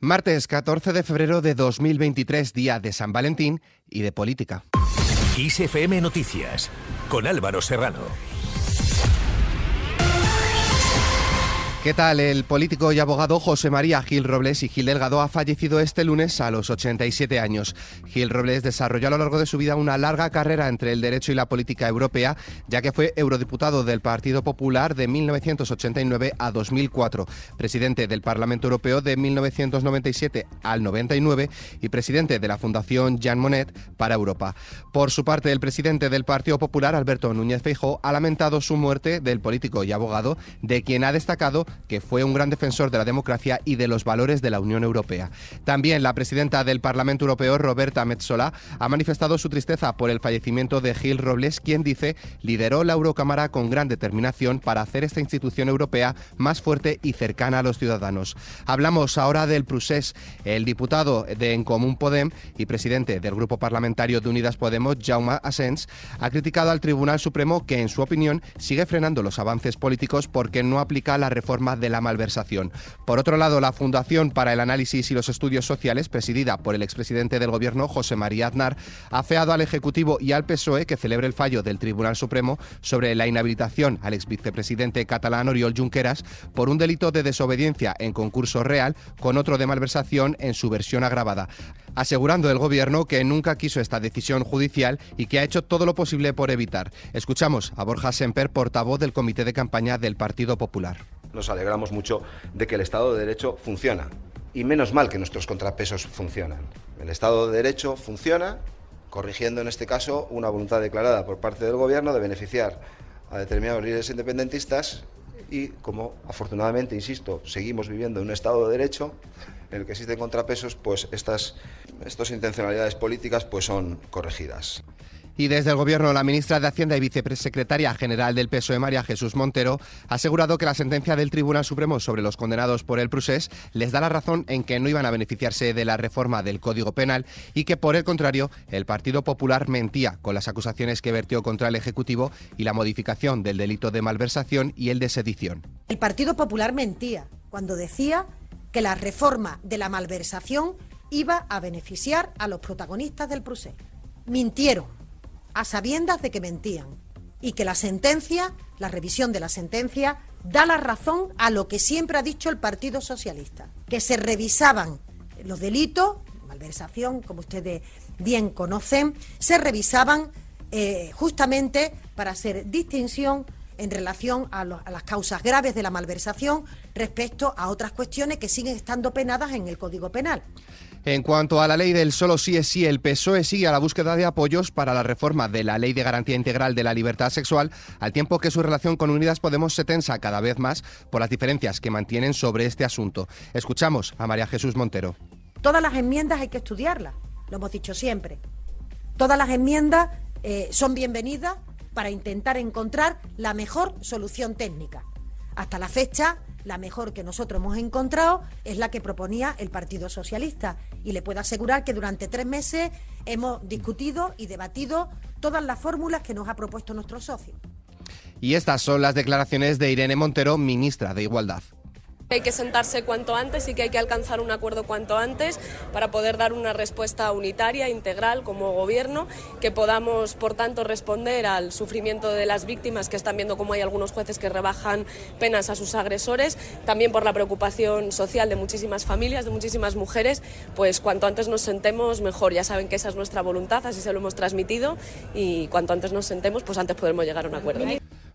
Martes 14 de febrero de 2023, día de San Valentín y de política. ISFM Noticias, con Álvaro Serrano. ¿Qué tal? El político y abogado José María Gil Robles y Gil Delgado ha fallecido este lunes a los 87 años. Gil Robles desarrolló a lo largo de su vida una larga carrera entre el derecho y la política europea, ya que fue eurodiputado del Partido Popular de 1989 a 2004, presidente del Parlamento Europeo de 1997 al 99 y presidente de la Fundación Jean Monnet para Europa. Por su parte, el presidente del Partido Popular, Alberto Núñez Feijóo, ha lamentado su muerte del político y abogado, de quien ha destacado que fue un gran defensor de la democracia y de los valores de la Unión Europea. También la presidenta del Parlamento Europeo, Roberta Metsola, ha manifestado su tristeza por el fallecimiento de Gil Robles, quien dice lideró la Eurocámara con gran determinación para hacer esta institución europea más fuerte y cercana a los ciudadanos. Hablamos ahora del Prusés. El diputado de En Común Podem y presidente del Grupo Parlamentario de Unidas Podemos, Jaume Asens, ha criticado al Tribunal Supremo que, en su opinión, sigue frenando los avances políticos porque no aplica la reforma de la malversación. Por otro lado, la Fundación para el Análisis y los Estudios Sociales, presidida por el expresidente del Gobierno, José María Aznar, ha feado al Ejecutivo y al PSOE que celebre el fallo del Tribunal Supremo sobre la inhabilitación al exvicepresidente catalán Oriol Junqueras por un delito de desobediencia en concurso real con otro de malversación en su versión agravada asegurando el Gobierno que nunca quiso esta decisión judicial y que ha hecho todo lo posible por evitar. Escuchamos a Borja Semper, portavoz del Comité de Campaña del Partido Popular. Nos alegramos mucho de que el Estado de Derecho funciona. Y menos mal que nuestros contrapesos funcionan. El Estado de Derecho funciona, corrigiendo en este caso una voluntad declarada por parte del Gobierno de beneficiar a determinados líderes independentistas y como afortunadamente, insisto, seguimos viviendo en un Estado de Derecho en el que existen contrapesos, pues estas, estas intencionalidades políticas pues son corregidas. Y desde el Gobierno, la ministra de Hacienda y vicesecretaria general del PSOE, María Jesús Montero, ha asegurado que la sentencia del Tribunal Supremo sobre los condenados por el Prusés les da la razón en que no iban a beneficiarse de la reforma del Código Penal y que, por el contrario, el Partido Popular mentía con las acusaciones que vertió contra el Ejecutivo y la modificación del delito de malversación y el de sedición. El Partido Popular mentía cuando decía que la reforma de la malversación iba a beneficiar a los protagonistas del Prusés. Mintieron a sabiendas de que mentían y que la sentencia, la revisión de la sentencia, da la razón a lo que siempre ha dicho el Partido Socialista, que se revisaban los delitos, malversación, como ustedes bien conocen, se revisaban eh, justamente para hacer distinción en relación a, a, las causas graves de la malversación respecto a otras cuestiones que siguen estando penadas en el Código Penal. En cuanto a la ley del solo sí es sí, el PSOE sigue a la búsqueda de apoyos para la reforma de la Ley de Garantía Integral de la Libertad Sexual, al tiempo que su relación con Unidas Podemos se tensa cada vez más por las diferencias que mantienen sobre este asunto. Escuchamos a María Jesús Montero. Todas las enmiendas hay que estudiarlas, lo hemos dicho siempre. Todas las enmiendas eh, son bienvenidas para intentar encontrar la mejor solución técnica. Hasta la fecha, la mejor que nosotros hemos encontrado es la que proponía el Partido Socialista. Y le puedo asegurar que durante tres meses hemos discutido y debatido todas las fórmulas que nos ha propuesto nuestro socio. Y estas son las declaraciones de Irene Montero, ministra de Igualdad. Hay que sentarse cuanto antes y que hay que alcanzar un acuerdo cuanto antes para poder dar una respuesta unitaria, integral como gobierno, que podamos, por tanto, responder al sufrimiento de las víctimas que están viendo cómo hay algunos jueces que rebajan penas a sus agresores, también por la preocupación social de muchísimas familias, de muchísimas mujeres, pues cuanto antes nos sentemos mejor. Ya saben que esa es nuestra voluntad, así se lo hemos transmitido y cuanto antes nos sentemos, pues antes podremos llegar a un acuerdo.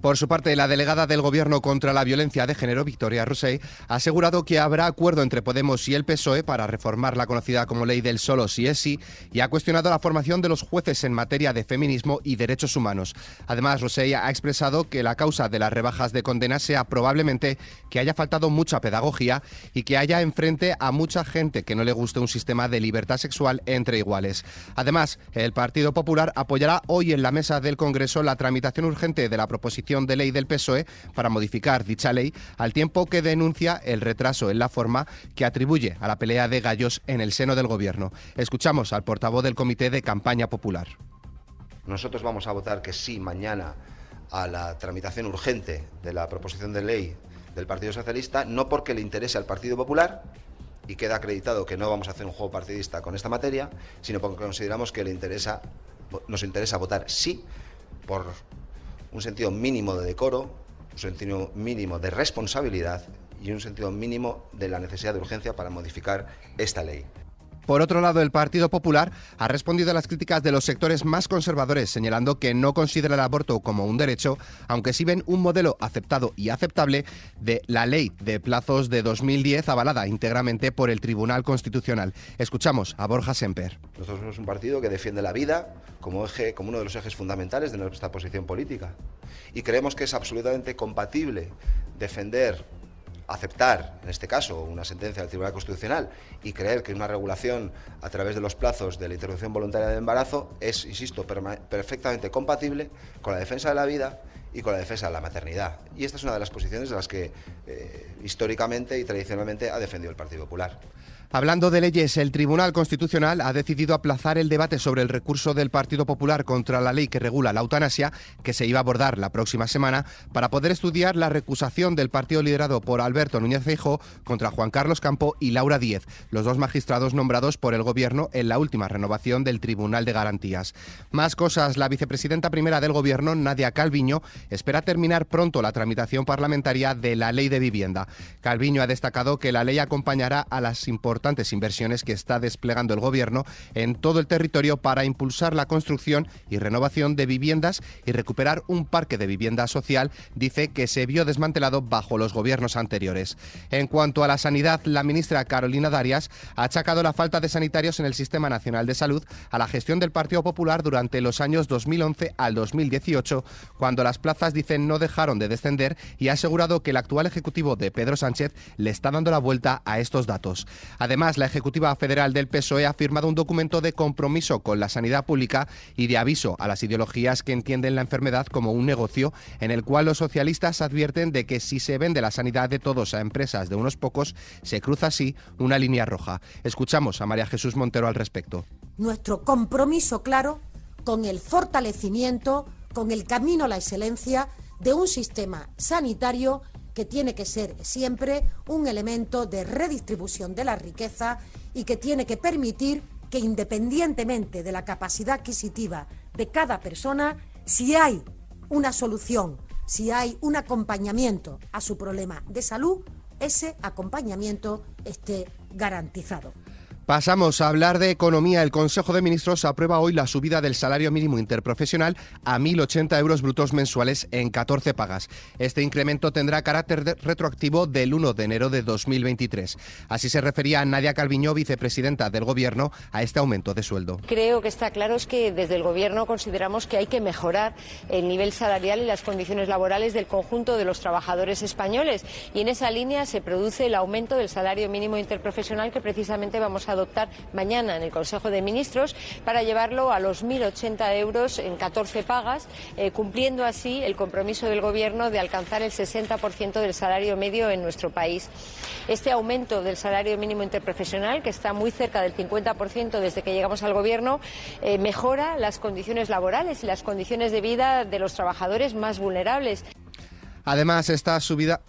Por su parte, la delegada del Gobierno contra la violencia de género, Victoria Rosell, ha asegurado que habrá acuerdo entre Podemos y el PSOE para reformar la conocida como ley del solo si es sí y ha cuestionado la formación de los jueces en materia de feminismo y derechos humanos. Además, Rosell ha expresado que la causa de las rebajas de condena sea probablemente que haya faltado mucha pedagogía y que haya enfrente a mucha gente que no le guste un sistema de libertad sexual entre iguales. Además, el Partido Popular apoyará hoy en la mesa del Congreso la tramitación urgente de la proposición de ley del PSOE para modificar dicha ley, al tiempo que denuncia el retraso en la forma que atribuye a la pelea de gallos en el seno del Gobierno. Escuchamos al portavoz del Comité de Campaña Popular. Nosotros vamos a votar que sí mañana a la tramitación urgente de la proposición de ley del Partido Socialista, no porque le interese al Partido Popular, y queda acreditado que no vamos a hacer un juego partidista con esta materia, sino porque consideramos que le interesa, nos interesa votar sí por un sentido mínimo de decoro, un sentido mínimo de responsabilidad y un sentido mínimo de la necesidad de urgencia para modificar esta ley. Por otro lado, el Partido Popular ha respondido a las críticas de los sectores más conservadores, señalando que no considera el aborto como un derecho, aunque sí ven un modelo aceptado y aceptable de la ley de plazos de 2010 avalada íntegramente por el Tribunal Constitucional. Escuchamos a Borja Semper. Nosotros somos un partido que defiende la vida como, eje, como uno de los ejes fundamentales de nuestra posición política y creemos que es absolutamente compatible defender aceptar, en este caso, una sentencia del Tribunal Constitucional y creer que una regulación a través de los plazos de la interrupción voluntaria del embarazo es, insisto, perfectamente compatible con la defensa de la vida y con la defensa de la maternidad. Y esta es una de las posiciones de las que eh, históricamente y tradicionalmente ha defendido el Partido Popular. Hablando de leyes, el Tribunal Constitucional ha decidido aplazar el debate sobre el recurso del Partido Popular contra la ley que regula la eutanasia, que se iba a abordar la próxima semana, para poder estudiar la recusación del partido liderado por Alberto Núñez Feijóo contra Juan Carlos Campo y Laura Díez, los dos magistrados nombrados por el Gobierno en la última renovación del Tribunal de Garantías. Más cosas, la vicepresidenta primera del Gobierno, Nadia Calviño, espera terminar pronto la tramitación parlamentaria de la ley de vivienda. Calviño ha destacado que la ley acompañará a las importantes importantes inversiones que está desplegando el Gobierno en todo el territorio para impulsar la construcción y renovación de viviendas y recuperar un parque de vivienda social, dice que se vio desmantelado bajo los gobiernos anteriores. En cuanto a la sanidad, la ministra Carolina Darias ha achacado la falta de sanitarios en el Sistema Nacional de Salud a la gestión del Partido Popular durante los años 2011 al 2018, cuando las plazas, dicen, no dejaron de descender y ha asegurado que el actual Ejecutivo de Pedro Sánchez le está dando la vuelta a estos datos. Además, la Ejecutiva Federal del PSOE ha firmado un documento de compromiso con la sanidad pública y de aviso a las ideologías que entienden la enfermedad como un negocio, en el cual los socialistas advierten de que si se vende la sanidad de todos a empresas de unos pocos, se cruza así una línea roja. Escuchamos a María Jesús Montero al respecto. Nuestro compromiso claro con el fortalecimiento, con el camino a la excelencia de un sistema sanitario que tiene que ser siempre un elemento de redistribución de la riqueza y que tiene que permitir que independientemente de la capacidad adquisitiva de cada persona, si hay una solución, si hay un acompañamiento a su problema de salud, ese acompañamiento esté garantizado. Pasamos a hablar de economía. El Consejo de Ministros aprueba hoy la subida del salario mínimo interprofesional a 1.080 euros brutos mensuales en 14 pagas. Este incremento tendrá carácter retroactivo del 1 de enero de 2023. Así se refería Nadia Calviño, vicepresidenta del Gobierno, a este aumento de sueldo. Creo que está claro es que desde el Gobierno consideramos que hay que mejorar el nivel salarial y las condiciones laborales del conjunto de los trabajadores españoles. Y en esa línea se produce el aumento del salario mínimo interprofesional que precisamente vamos a adoptar mañana en el Consejo de Ministros para llevarlo a los 1.080 euros en 14 pagas, eh, cumpliendo así el compromiso del Gobierno de alcanzar el 60% del salario medio en nuestro país. Este aumento del salario mínimo interprofesional, que está muy cerca del 50% desde que llegamos al Gobierno, eh, mejora las condiciones laborales y las condiciones de vida de los trabajadores más vulnerables. Además, esta subida.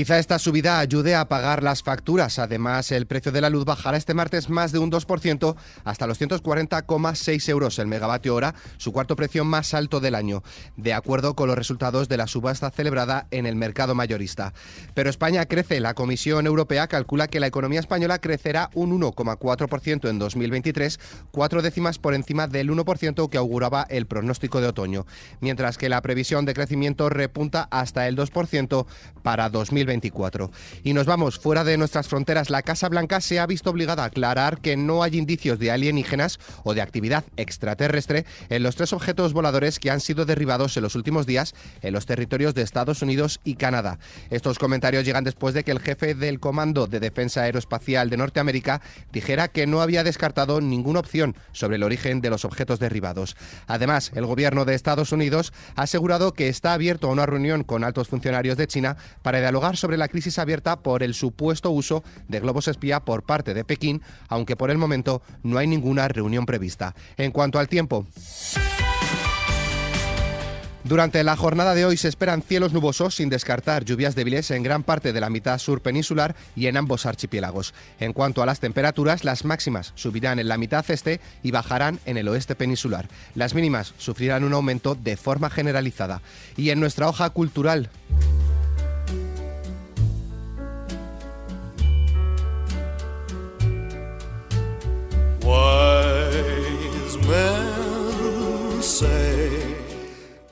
Quizá esta subida ayude a pagar las facturas. Además, el precio de la luz bajará este martes más de un 2% hasta los 140,6 euros el megavatio hora, su cuarto precio más alto del año, de acuerdo con los resultados de la subasta celebrada en el mercado mayorista. Pero España crece. La Comisión Europea calcula que la economía española crecerá un 1,4% en 2023, cuatro décimas por encima del 1% que auguraba el pronóstico de otoño, mientras que la previsión de crecimiento repunta hasta el 2% para 2023. Y nos vamos fuera de nuestras fronteras. La Casa Blanca se ha visto obligada a aclarar que no hay indicios de alienígenas o de actividad extraterrestre en los tres objetos voladores que han sido derribados en los últimos días en los territorios de Estados Unidos y Canadá. Estos comentarios llegan después de que el jefe del Comando de Defensa Aeroespacial de Norteamérica dijera que no había descartado ninguna opción sobre el origen de los objetos derribados. Además, el gobierno de Estados Unidos ha asegurado que está abierto a una reunión con altos funcionarios de China para dialogar sobre la crisis abierta por el supuesto uso de globos espía por parte de Pekín, aunque por el momento no hay ninguna reunión prevista. En cuanto al tiempo. Durante la jornada de hoy se esperan cielos nubosos sin descartar lluvias débiles en gran parte de la mitad sur peninsular y en ambos archipiélagos. En cuanto a las temperaturas, las máximas subirán en la mitad este y bajarán en el oeste peninsular. Las mínimas sufrirán un aumento de forma generalizada. Y en nuestra hoja cultural,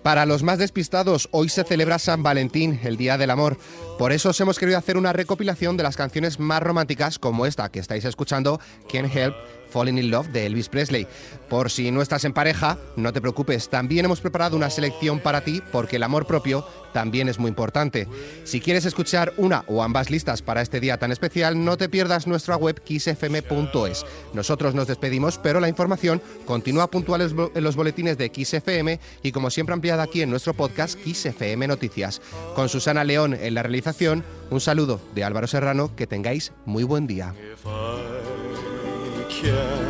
Para los más despistados, hoy se celebra San Valentín, el Día del Amor. Por eso os hemos querido hacer una recopilación de las canciones más románticas como esta que estáis escuchando, Can't Help Falling in Love de Elvis Presley. Por si no estás en pareja, no te preocupes, también hemos preparado una selección para ti porque el amor propio también es muy importante. Si quieres escuchar una o ambas listas para este día tan especial, no te pierdas nuestra web kissfm.es. Nosotros nos despedimos, pero la información continúa puntual en los boletines de XFM y como siempre ampliada aquí en nuestro podcast XFM Noticias. Con Susana León en la realización, un saludo de Álvaro Serrano, que tengáis muy buen día. Can't help